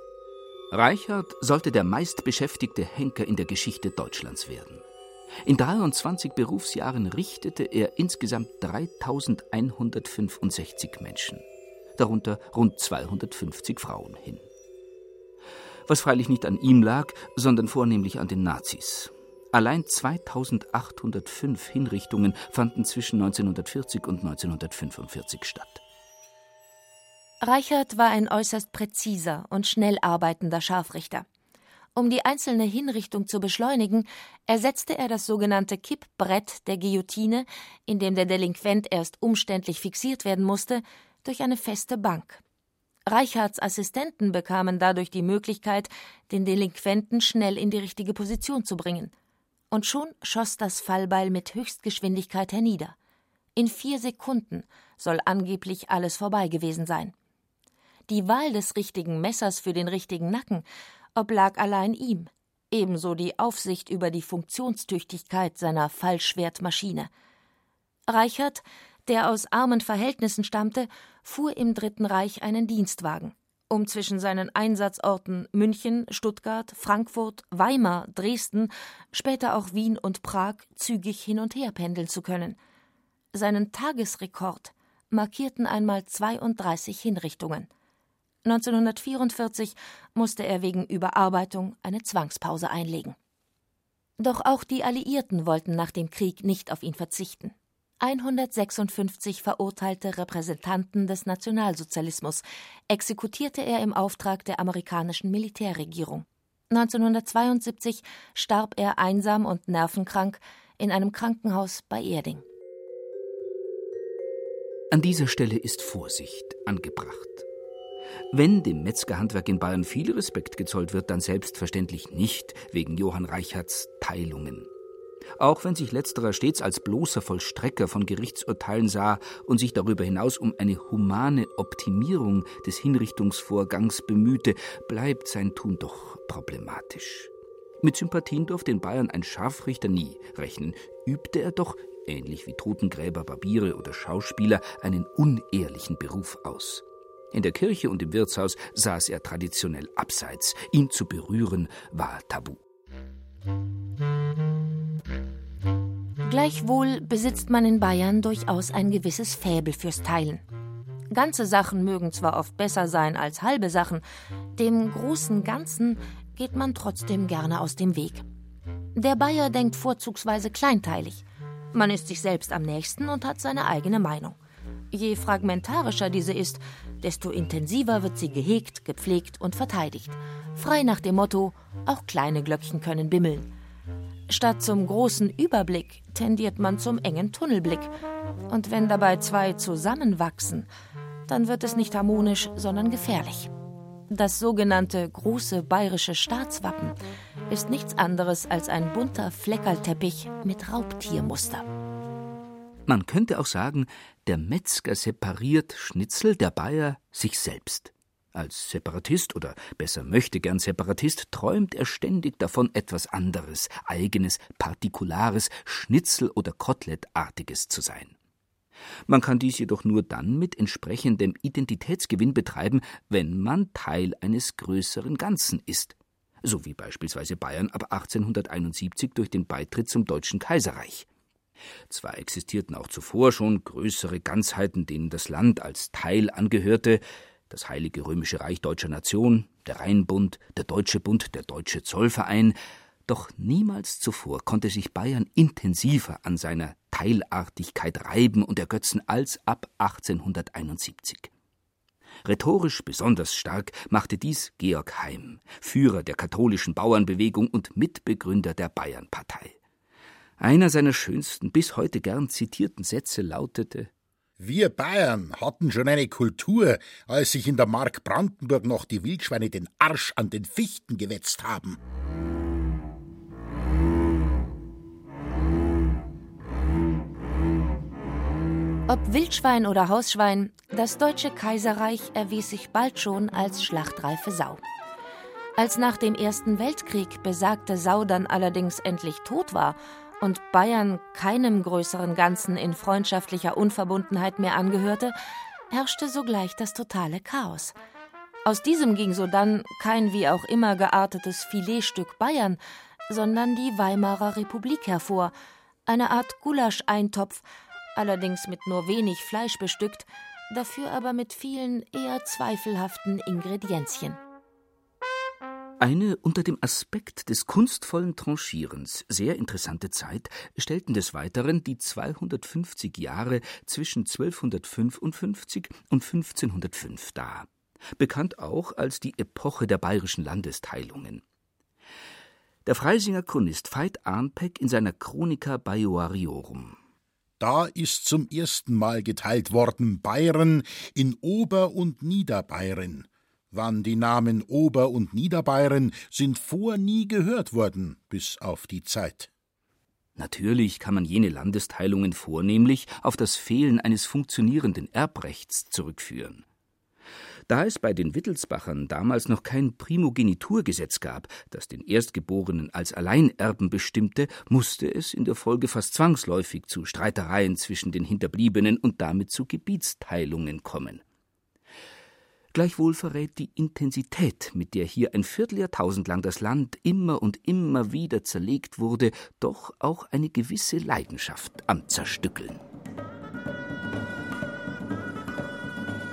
Reichardt sollte der meistbeschäftigte Henker in der Geschichte Deutschlands werden. In 23 Berufsjahren richtete er insgesamt 3165 Menschen, darunter rund 250 Frauen hin. Was freilich nicht an ihm lag, sondern vornehmlich an den Nazis. Allein 2805 Hinrichtungen fanden zwischen 1940 und 1945 statt. Reichert war ein äußerst präziser und schnell arbeitender Scharfrichter. Um die einzelne Hinrichtung zu beschleunigen, ersetzte er das sogenannte Kippbrett der Guillotine, in dem der Delinquent erst umständlich fixiert werden musste, durch eine feste Bank. Reichards Assistenten bekamen dadurch die Möglichkeit, den Delinquenten schnell in die richtige Position zu bringen. Und schon schoss das Fallbeil mit Höchstgeschwindigkeit hernieder. In vier Sekunden soll angeblich alles vorbei gewesen sein. Die Wahl des richtigen Messers für den richtigen Nacken oblag allein ihm, ebenso die Aufsicht über die Funktionstüchtigkeit seiner Fallschwertmaschine. Reichert, der aus armen Verhältnissen stammte, fuhr im Dritten Reich einen Dienstwagen, um zwischen seinen Einsatzorten München, Stuttgart, Frankfurt, Weimar, Dresden, später auch Wien und Prag zügig hin und her pendeln zu können. Seinen Tagesrekord markierten einmal 32 Hinrichtungen. 1944 musste er wegen Überarbeitung eine Zwangspause einlegen. Doch auch die Alliierten wollten nach dem Krieg nicht auf ihn verzichten. 156 verurteilte Repräsentanten des Nationalsozialismus exekutierte er im Auftrag der amerikanischen Militärregierung. 1972 starb er einsam und nervenkrank in einem Krankenhaus bei Erding. An dieser Stelle ist Vorsicht angebracht. Wenn dem Metzgerhandwerk in Bayern viel Respekt gezollt wird, dann selbstverständlich nicht wegen Johann Reicherts Teilungen. Auch wenn sich letzterer stets als bloßer Vollstrecker von Gerichtsurteilen sah und sich darüber hinaus um eine humane Optimierung des Hinrichtungsvorgangs bemühte, bleibt sein Tun doch problematisch. Mit Sympathien durfte in Bayern ein Scharfrichter nie rechnen, übte er doch, ähnlich wie Totengräber, Barbiere oder Schauspieler, einen unehrlichen Beruf aus. In der Kirche und im Wirtshaus saß er traditionell abseits. Ihn zu berühren war tabu. Gleichwohl besitzt man in Bayern durchaus ein gewisses Fäbel fürs Teilen. Ganze Sachen mögen zwar oft besser sein als halbe Sachen, dem großen Ganzen geht man trotzdem gerne aus dem Weg. Der Bayer denkt vorzugsweise kleinteilig. Man ist sich selbst am nächsten und hat seine eigene Meinung. Je fragmentarischer diese ist, desto intensiver wird sie gehegt, gepflegt und verteidigt. Frei nach dem Motto, auch kleine Glöckchen können bimmeln. Statt zum großen Überblick tendiert man zum engen Tunnelblick. Und wenn dabei zwei zusammenwachsen, dann wird es nicht harmonisch, sondern gefährlich. Das sogenannte große bayerische Staatswappen ist nichts anderes als ein bunter Fleckerlteppich mit Raubtiermuster. Man könnte auch sagen, der Metzger separiert Schnitzel, der Bayer sich selbst. Als Separatist oder besser möchte gern Separatist träumt er ständig davon, etwas anderes, eigenes, partikulares, Schnitzel- oder Kotelettartiges zu sein. Man kann dies jedoch nur dann mit entsprechendem Identitätsgewinn betreiben, wenn man Teil eines größeren Ganzen ist, so wie beispielsweise Bayern ab 1871 durch den Beitritt zum Deutschen Kaiserreich. Zwar existierten auch zuvor schon größere Ganzheiten, denen das Land als Teil angehörte, das Heilige Römische Reich Deutscher Nation, der Rheinbund, der Deutsche Bund, der Deutsche Zollverein, doch niemals zuvor konnte sich Bayern intensiver an seiner Teilartigkeit reiben und ergötzen als ab 1871. Rhetorisch besonders stark machte dies Georg Heim, Führer der katholischen Bauernbewegung und Mitbegründer der Bayernpartei. Einer seiner schönsten, bis heute gern zitierten Sätze lautete Wir Bayern hatten schon eine Kultur, als sich in der Mark Brandenburg noch die Wildschweine den Arsch an den Fichten gewetzt haben. Ob Wildschwein oder Hausschwein, das Deutsche Kaiserreich erwies sich bald schon als schlachtreife Sau. Als nach dem Ersten Weltkrieg besagte Sau dann allerdings endlich tot war und Bayern keinem größeren Ganzen in freundschaftlicher Unverbundenheit mehr angehörte, herrschte sogleich das totale Chaos. Aus diesem ging sodann kein wie auch immer geartetes Filetstück Bayern, sondern die Weimarer Republik hervor, eine Art Gulascheintopf, allerdings mit nur wenig Fleisch bestückt, dafür aber mit vielen eher zweifelhaften Ingredienzien. Eine unter dem Aspekt des kunstvollen Tranchierens sehr interessante Zeit stellten des Weiteren die 250 Jahre zwischen 1255 und 1505 dar, bekannt auch als die Epoche der bayerischen Landesteilungen. Der Freisinger Chronist Veit Arnpeck in seiner Chronica Baioariorum da ist zum ersten Mal geteilt worden Bayern in Ober- und Niederbayern. Wann die Namen Ober- und Niederbayern sind vor nie gehört worden, bis auf die Zeit. Natürlich kann man jene Landesteilungen vornehmlich auf das Fehlen eines funktionierenden Erbrechts zurückführen. Da es bei den Wittelsbachern damals noch kein Primogeniturgesetz gab, das den Erstgeborenen als Alleinerben bestimmte, musste es in der Folge fast zwangsläufig zu Streitereien zwischen den Hinterbliebenen und damit zu Gebietsteilungen kommen. Gleichwohl verrät die Intensität, mit der hier ein Vierteljahrtausend lang das Land immer und immer wieder zerlegt wurde, doch auch eine gewisse Leidenschaft am Zerstückeln.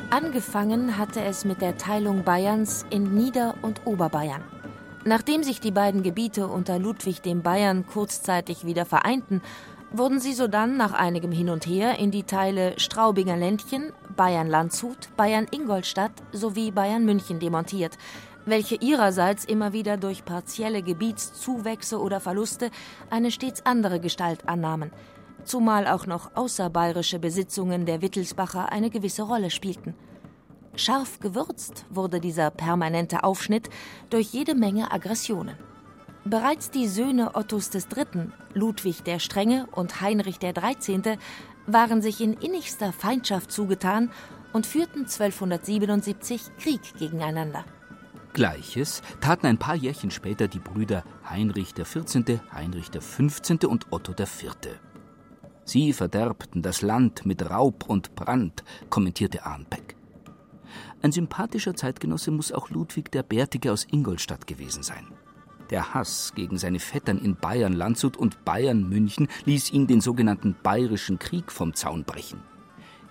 Angefangen hatte es mit der Teilung Bayerns in Nieder- und Oberbayern. Nachdem sich die beiden Gebiete unter Ludwig dem Bayern kurzzeitig wieder vereinten, wurden sie sodann nach einigem Hin und Her in die Teile Straubinger Ländchen, Bayern-Landshut, Bayern-Ingolstadt sowie Bayern-München demontiert, welche ihrerseits immer wieder durch partielle Gebietszuwächse oder Verluste eine stets andere Gestalt annahmen – zumal auch noch außerbayerische Besitzungen der Wittelsbacher eine gewisse Rolle spielten. Scharf gewürzt wurde dieser permanente Aufschnitt durch jede Menge Aggressionen. Bereits die Söhne Ottos III., Ludwig der Strenge und Heinrich der XIII. waren sich in innigster Feindschaft zugetan und führten 1277 Krieg gegeneinander. Gleiches taten ein paar Jährchen später die Brüder Heinrich XIV., Heinrich XV. und Otto IV. Sie verderbten das Land mit Raub und Brand, kommentierte Arnbeck. Ein sympathischer Zeitgenosse muss auch Ludwig der Bärtige aus Ingolstadt gewesen sein. Der Hass gegen seine Vettern in Bayern Landshut und Bayern München ließ ihn den sogenannten Bayerischen Krieg vom Zaun brechen.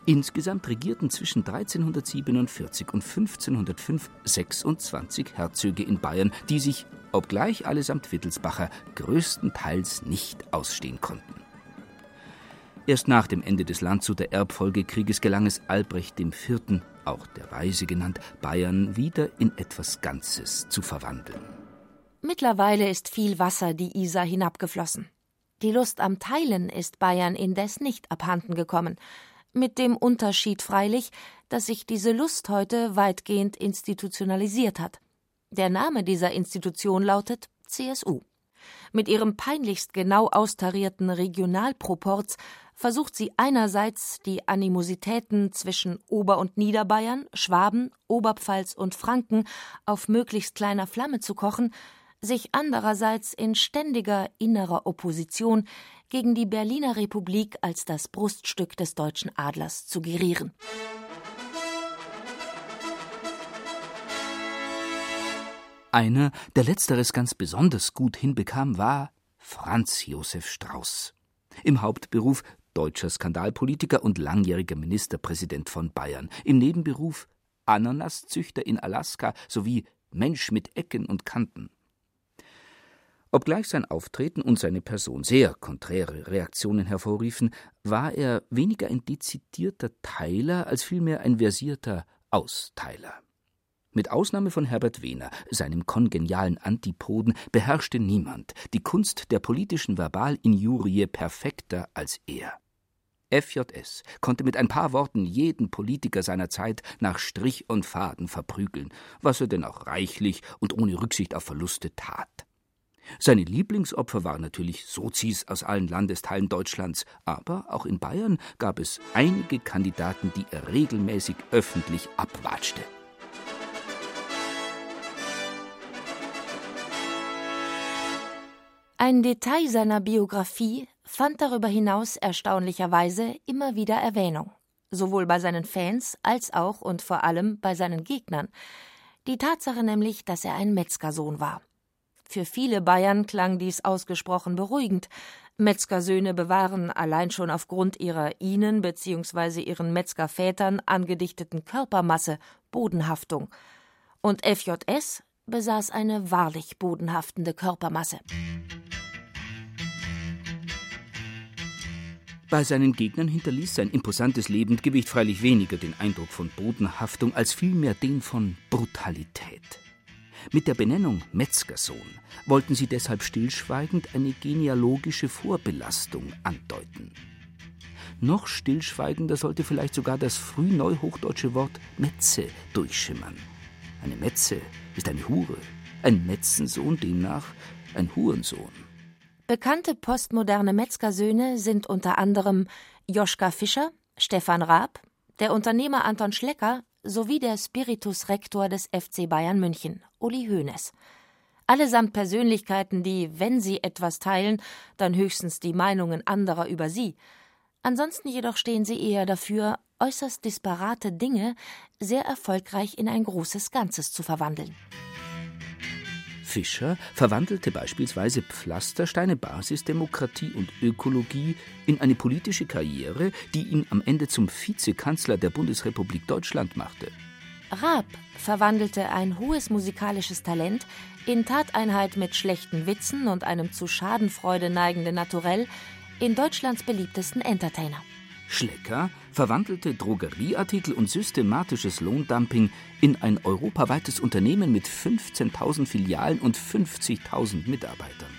Insgesamt regierten zwischen 1347 und 1505 26 Herzöge in Bayern, die sich, obgleich allesamt Wittelsbacher, größtenteils nicht ausstehen konnten. Erst nach dem Ende des Landshuter Erbfolgekrieges gelang es Albrecht IV., auch der Weise genannt, Bayern wieder in etwas Ganzes zu verwandeln. Mittlerweile ist viel Wasser die Isar hinabgeflossen. Die Lust am Teilen ist Bayern indes nicht abhanden gekommen, mit dem Unterschied freilich, dass sich diese Lust heute weitgehend institutionalisiert hat. Der Name dieser Institution lautet CSU. Mit ihrem peinlichst genau austarierten Regionalproports versucht sie einerseits die Animositäten zwischen Ober- und Niederbayern, Schwaben, Oberpfalz und Franken auf möglichst kleiner Flamme zu kochen, sich andererseits in ständiger innerer Opposition gegen die Berliner Republik als das Bruststück des deutschen Adlers zu gerieren. Einer, der letzteres ganz besonders gut hinbekam, war Franz Josef Strauß. Im Hauptberuf deutscher Skandalpolitiker und langjähriger Ministerpräsident von Bayern, im Nebenberuf Ananaszüchter in Alaska sowie Mensch mit Ecken und Kanten. Obgleich sein Auftreten und seine Person sehr konträre Reaktionen hervorriefen, war er weniger ein dezidierter Teiler als vielmehr ein versierter Austeiler. Mit Ausnahme von Herbert Wehner, seinem kongenialen Antipoden, beherrschte niemand die Kunst der politischen Verbalinjurie perfekter als er. FJS konnte mit ein paar Worten jeden Politiker seiner Zeit nach Strich und Faden verprügeln, was er denn auch reichlich und ohne Rücksicht auf Verluste tat. Seine Lieblingsopfer waren natürlich Sozis aus allen Landesteilen Deutschlands, aber auch in Bayern gab es einige Kandidaten, die er regelmäßig öffentlich abwatschte. Ein Detail seiner Biografie fand darüber hinaus erstaunlicherweise immer wieder Erwähnung, sowohl bei seinen Fans als auch und vor allem bei seinen Gegnern. Die Tatsache nämlich, dass er ein Metzgersohn war. Für viele Bayern klang dies ausgesprochen beruhigend. Metzgersöhne bewahren allein schon aufgrund ihrer ihnen bzw. ihren Metzgervätern angedichteten Körpermasse Bodenhaftung. Und FJS besaß eine wahrlich bodenhaftende Körpermasse. Bei seinen Gegnern hinterließ sein imposantes Lebendgewicht freilich weniger den Eindruck von Bodenhaftung als vielmehr den von Brutalität. Mit der Benennung Metzgersohn wollten sie deshalb stillschweigend eine genealogische Vorbelastung andeuten. Noch stillschweigender sollte vielleicht sogar das frühneuhochdeutsche Wort Metze durchschimmern. Eine Metze ist eine Hure, ein Metzensohn demnach ein Hurensohn. Bekannte postmoderne Metzgersöhne sind unter anderem Joschka Fischer, Stefan Raab, der Unternehmer Anton Schlecker sowie der Spiritus Rektor des FC Bayern München, Uli Hoeneß. Allesamt Persönlichkeiten, die, wenn sie etwas teilen, dann höchstens die Meinungen anderer über sie. Ansonsten jedoch stehen sie eher dafür, äußerst disparate Dinge sehr erfolgreich in ein großes Ganzes zu verwandeln. Fischer verwandelte beispielsweise Pflastersteine, Basisdemokratie und Ökologie in eine politische Karriere, die ihn am Ende zum Vizekanzler der Bundesrepublik Deutschland machte. Raab verwandelte ein hohes musikalisches Talent in Tateinheit mit schlechten Witzen und einem zu Schadenfreude neigenden Naturell in Deutschlands beliebtesten Entertainer. Schlecker verwandelte Drogerieartikel und systematisches Lohndumping in ein europaweites Unternehmen mit 15.000 Filialen und 50.000 Mitarbeitern.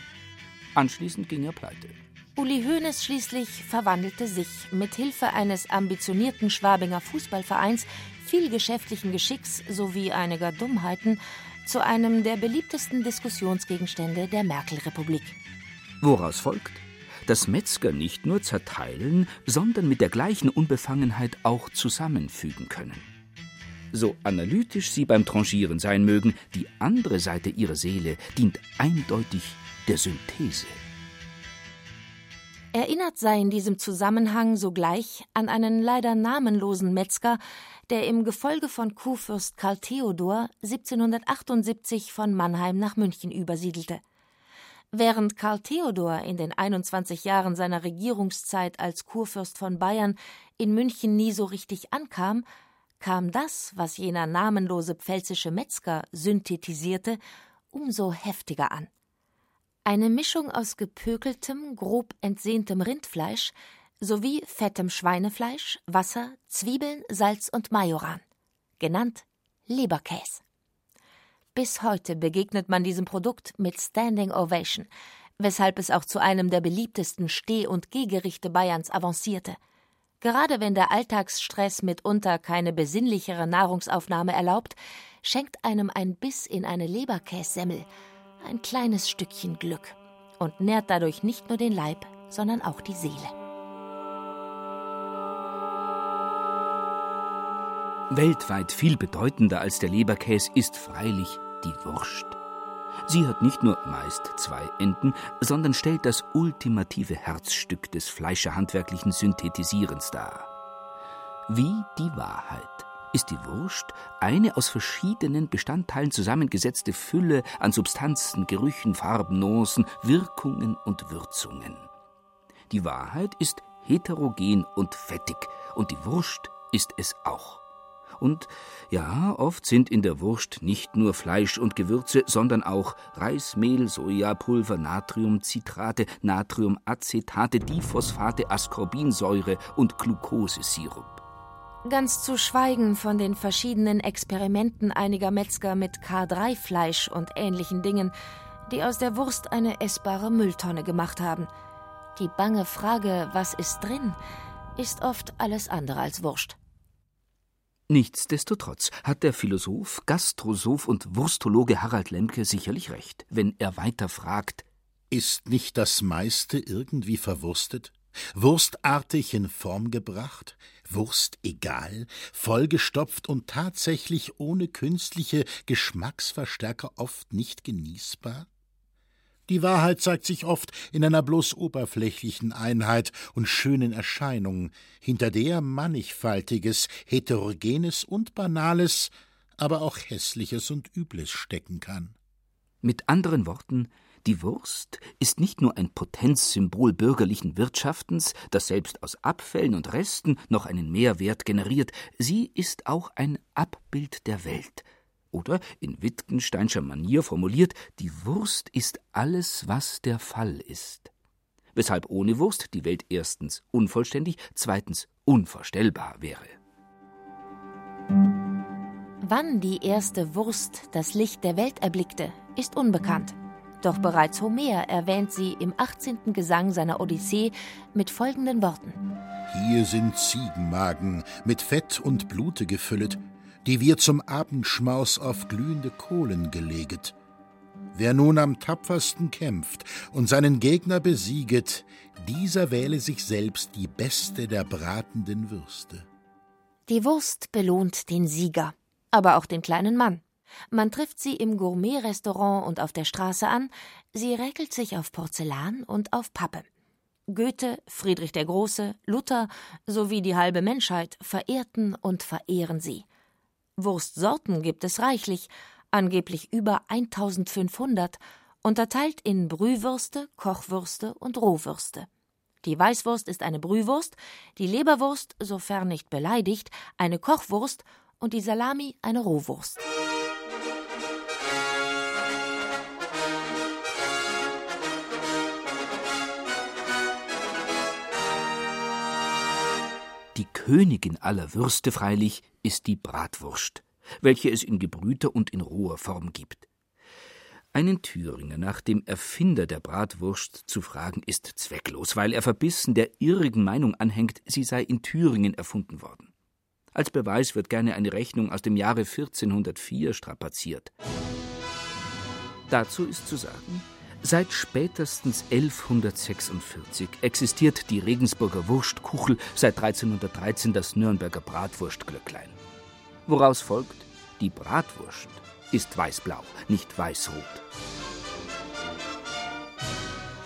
Anschließend ging er pleite. Uli Hoeneß schließlich verwandelte sich mit Hilfe eines ambitionierten Schwabinger Fußballvereins, viel geschäftlichen Geschicks sowie einiger Dummheiten zu einem der beliebtesten Diskussionsgegenstände der Merkel-Republik. Woraus folgt, dass Metzger nicht nur zerteilen, sondern mit der gleichen Unbefangenheit auch zusammenfügen können. So analytisch sie beim Tranchieren sein mögen, die andere Seite ihrer Seele dient eindeutig der Synthese. Erinnert sei in diesem Zusammenhang sogleich an einen leider namenlosen Metzger, der im Gefolge von Kurfürst Karl Theodor 1778 von Mannheim nach München übersiedelte. Während Karl Theodor in den 21 Jahren seiner Regierungszeit als Kurfürst von Bayern in München nie so richtig ankam, kam das, was jener namenlose pfälzische Metzger synthetisierte, umso heftiger an. Eine Mischung aus gepökeltem, grob entsehntem Rindfleisch sowie fettem Schweinefleisch, Wasser, Zwiebeln, Salz und Majoran, genannt Leberkäse. Bis heute begegnet man diesem Produkt mit Standing Ovation, weshalb es auch zu einem der beliebtesten Steh- und Gehgerichte Bayerns avancierte. Gerade wenn der Alltagsstress mitunter keine besinnlichere Nahrungsaufnahme erlaubt, schenkt einem ein Biss in eine Leberkässemmel ein kleines Stückchen Glück und nährt dadurch nicht nur den Leib, sondern auch die Seele. Weltweit viel bedeutender als der Leberkäse ist freilich die Wurst. Sie hat nicht nur meist zwei Enden, sondern stellt das ultimative Herzstück des fleischerhandwerklichen Synthetisierens dar. Wie die Wahrheit ist die Wurst eine aus verschiedenen Bestandteilen zusammengesetzte Fülle an Substanzen, Gerüchen, Farben, Nuancen, Wirkungen und Würzungen. Die Wahrheit ist heterogen und fettig, und die Wurst ist es auch. Und ja, oft sind in der Wurst nicht nur Fleisch und Gewürze, sondern auch Reismehl, Sojapulver, Natriumcitrate, Natriumacetate, Diphosphate, Ascorbinsäure und Glukosesirup. Ganz zu schweigen von den verschiedenen Experimenten einiger Metzger mit K3-Fleisch und ähnlichen Dingen, die aus der Wurst eine essbare Mülltonne gemacht haben. Die bange Frage, was ist drin, ist oft alles andere als Wurst. Nichtsdestotrotz hat der Philosoph, Gastrosoph und Wurstologe Harald Lemke sicherlich recht, wenn er weiter fragt: Ist nicht das meiste irgendwie verwurstet? Wurstartig in Form gebracht, Wurst egal, vollgestopft und tatsächlich ohne künstliche Geschmacksverstärker oft nicht genießbar? Die Wahrheit zeigt sich oft in einer bloß oberflächlichen Einheit und schönen Erscheinung, hinter der mannigfaltiges, heterogenes und banales, aber auch hässliches und übles stecken kann. Mit anderen Worten, die Wurst ist nicht nur ein Potenzsymbol bürgerlichen Wirtschaftens, das selbst aus Abfällen und Resten noch einen Mehrwert generiert, sie ist auch ein Abbild der Welt. Oder in Wittgensteinscher Manier formuliert, die Wurst ist alles, was der Fall ist. Weshalb ohne Wurst die Welt erstens unvollständig, zweitens unvorstellbar wäre. Wann die erste Wurst das Licht der Welt erblickte, ist unbekannt. Doch bereits Homer erwähnt sie im 18. Gesang seiner Odyssee mit folgenden Worten: Hier sind Ziegenmagen mit Fett und Blute gefüllet, die wir zum Abendschmaus auf glühende Kohlen geleget. Wer nun am tapfersten kämpft und seinen Gegner besieget, dieser wähle sich selbst die beste der bratenden Würste. Die Wurst belohnt den Sieger, aber auch den kleinen Mann. Man trifft sie im Gourmet-Restaurant und auf der Straße an, sie räkelt sich auf Porzellan und auf Pappe. Goethe, Friedrich der Große, Luther sowie die halbe Menschheit verehrten und verehren sie. Wurstsorten gibt es reichlich, angeblich über 1500, unterteilt in Brühwürste, Kochwürste und Rohwürste. Die Weißwurst ist eine Brühwurst, die Leberwurst, sofern nicht beleidigt, eine Kochwurst und die Salami eine Rohwurst. Königin aller Würste freilich ist die Bratwurst, welche es in gebrühter und in roher Form gibt. Einen Thüringer nach dem Erfinder der Bratwurst zu fragen, ist zwecklos, weil er verbissen der irrigen Meinung anhängt, sie sei in Thüringen erfunden worden. Als Beweis wird gerne eine Rechnung aus dem Jahre 1404 strapaziert. Dazu ist zu sagen, Seit spätestens 1146 existiert die Regensburger Wurstkuchel, seit 1313 das Nürnberger Bratwurstglöcklein. Woraus folgt, die Bratwurst ist weißblau, nicht weißrot.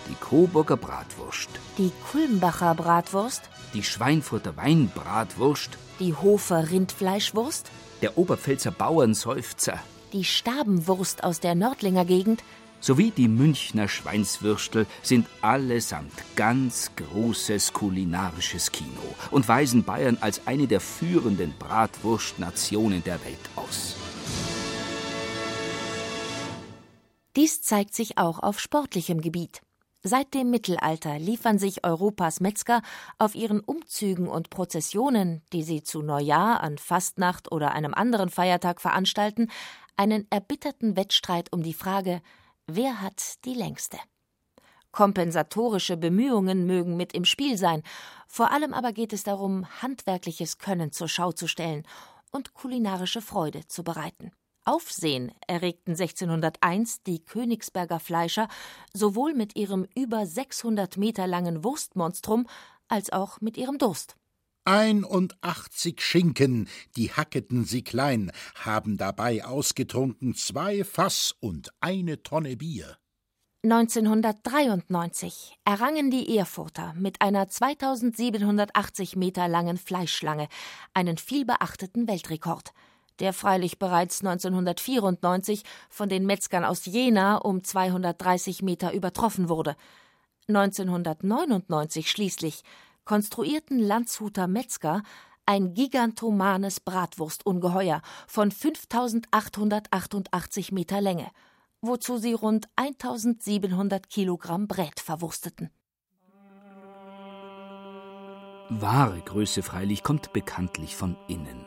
Die Coburger Bratwurst. Die Kulmbacher Bratwurst. Die Schweinfurter Weinbratwurst. Die Hofer Rindfleischwurst. Der Oberpfälzer Bauernseufzer. Die Stabenwurst aus der Nördlinger Gegend sowie die Münchner Schweinswürstel sind allesamt ganz großes kulinarisches Kino und weisen Bayern als eine der führenden Bratwurstnationen der Welt aus. Dies zeigt sich auch auf sportlichem Gebiet. Seit dem Mittelalter liefern sich Europas Metzger auf ihren Umzügen und Prozessionen, die sie zu Neujahr, an Fastnacht oder einem anderen Feiertag veranstalten, einen erbitterten Wettstreit um die Frage, Wer hat die längste? Kompensatorische Bemühungen mögen mit im Spiel sein, vor allem aber geht es darum, handwerkliches Können zur Schau zu stellen und kulinarische Freude zu bereiten. Aufsehen erregten 1601 die Königsberger Fleischer sowohl mit ihrem über 600 Meter langen Wurstmonstrum als auch mit ihrem Durst. Einundachtzig Schinken, die hacketen sie klein, haben dabei ausgetrunken zwei Fass und eine Tonne Bier. 1993 errangen die Erfurter mit einer 2780 Meter langen Fleischschlange einen vielbeachteten Weltrekord, der freilich bereits 1994 von den Metzgern aus Jena um 230 Meter übertroffen wurde. 1999 schließlich konstruierten Landshuter Metzger ein gigantomanes Bratwurstungeheuer von 5888 Meter Länge – wozu sie rund 1700 Kilogramm Brät verwursteten. Wahre Größe freilich kommt bekanntlich von innen.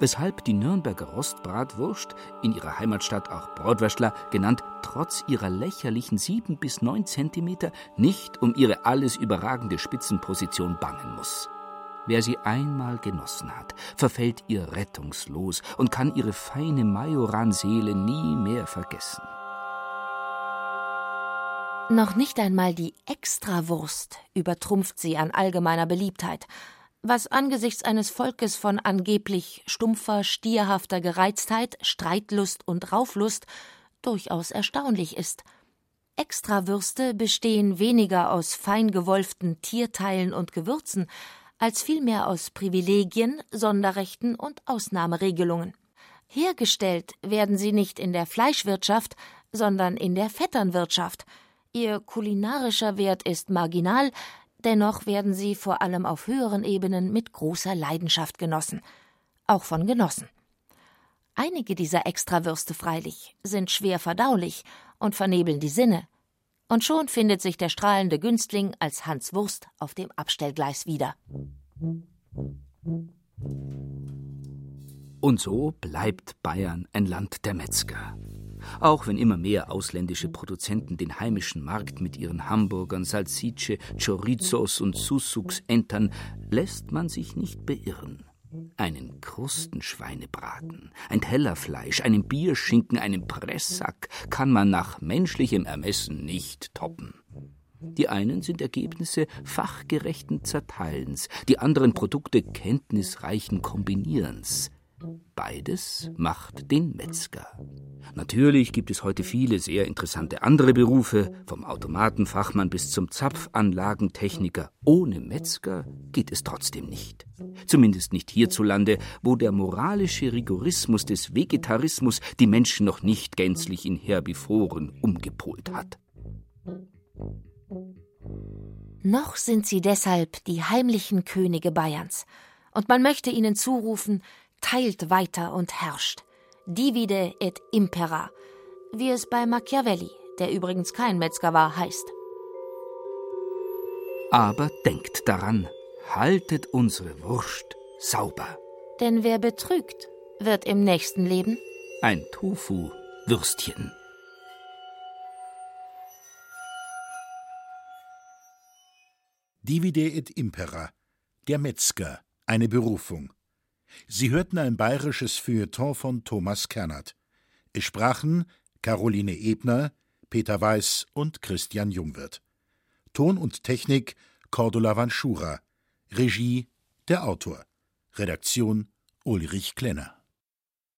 Weshalb die Nürnberger Rostbratwurst, in ihrer Heimatstadt auch Bratwürstler genannt, trotz ihrer lächerlichen sieben bis neun Zentimeter nicht um ihre alles überragende Spitzenposition bangen muss. Wer sie einmal genossen hat, verfällt ihr rettungslos und kann ihre feine Majoranseele nie mehr vergessen. Noch nicht einmal die Extrawurst übertrumpft sie an allgemeiner Beliebtheit, was angesichts eines Volkes von angeblich stumpfer, stierhafter Gereiztheit, Streitlust und Rauflust durchaus erstaunlich ist. Extrawürste bestehen weniger aus fein gewolften Tierteilen und Gewürzen, als vielmehr aus Privilegien, Sonderrechten und Ausnahmeregelungen. Hergestellt werden sie nicht in der Fleischwirtschaft, sondern in der Vetternwirtschaft – Ihr kulinarischer Wert ist marginal, dennoch werden sie vor allem auf höheren Ebenen mit großer Leidenschaft genossen. Auch von Genossen. Einige dieser Extrawürste freilich sind schwer verdaulich und vernebeln die Sinne. Und schon findet sich der strahlende Günstling als Hans Wurst auf dem Abstellgleis wieder. Und so bleibt Bayern ein Land der Metzger. Auch wenn immer mehr ausländische Produzenten den heimischen Markt mit ihren Hamburgern, Salsice, Chorizos und Susuks entern, lässt man sich nicht beirren. Einen Krustenschweinebraten, ein Tellerfleisch, einen Bierschinken, einen Presssack kann man nach menschlichem Ermessen nicht toppen. Die einen sind Ergebnisse fachgerechten Zerteilens, die anderen Produkte kenntnisreichen Kombinierens. Beides macht den Metzger. Natürlich gibt es heute viele sehr interessante andere Berufe, vom Automatenfachmann bis zum Zapfanlagentechniker. Ohne Metzger geht es trotzdem nicht. Zumindest nicht hierzulande, wo der moralische Rigorismus des Vegetarismus die Menschen noch nicht gänzlich in Herbivoren umgepolt hat. Noch sind sie deshalb die heimlichen Könige Bayerns, und man möchte ihnen zurufen, teilt weiter und herrscht. Divide et impera, wie es bei Machiavelli, der übrigens kein Metzger war, heißt. Aber denkt daran, haltet unsere Wurst sauber. Denn wer betrügt, wird im nächsten Leben ein Tofu-Würstchen. Divide et impera, der Metzger, eine Berufung. Sie hörten ein bayerisches Feuilleton von Thomas Kernert. Es sprachen Caroline Ebner, Peter Weiß und Christian Jungwirth. Ton und Technik Cordula Vanschura. Regie der Autor. Redaktion Ulrich Klenner.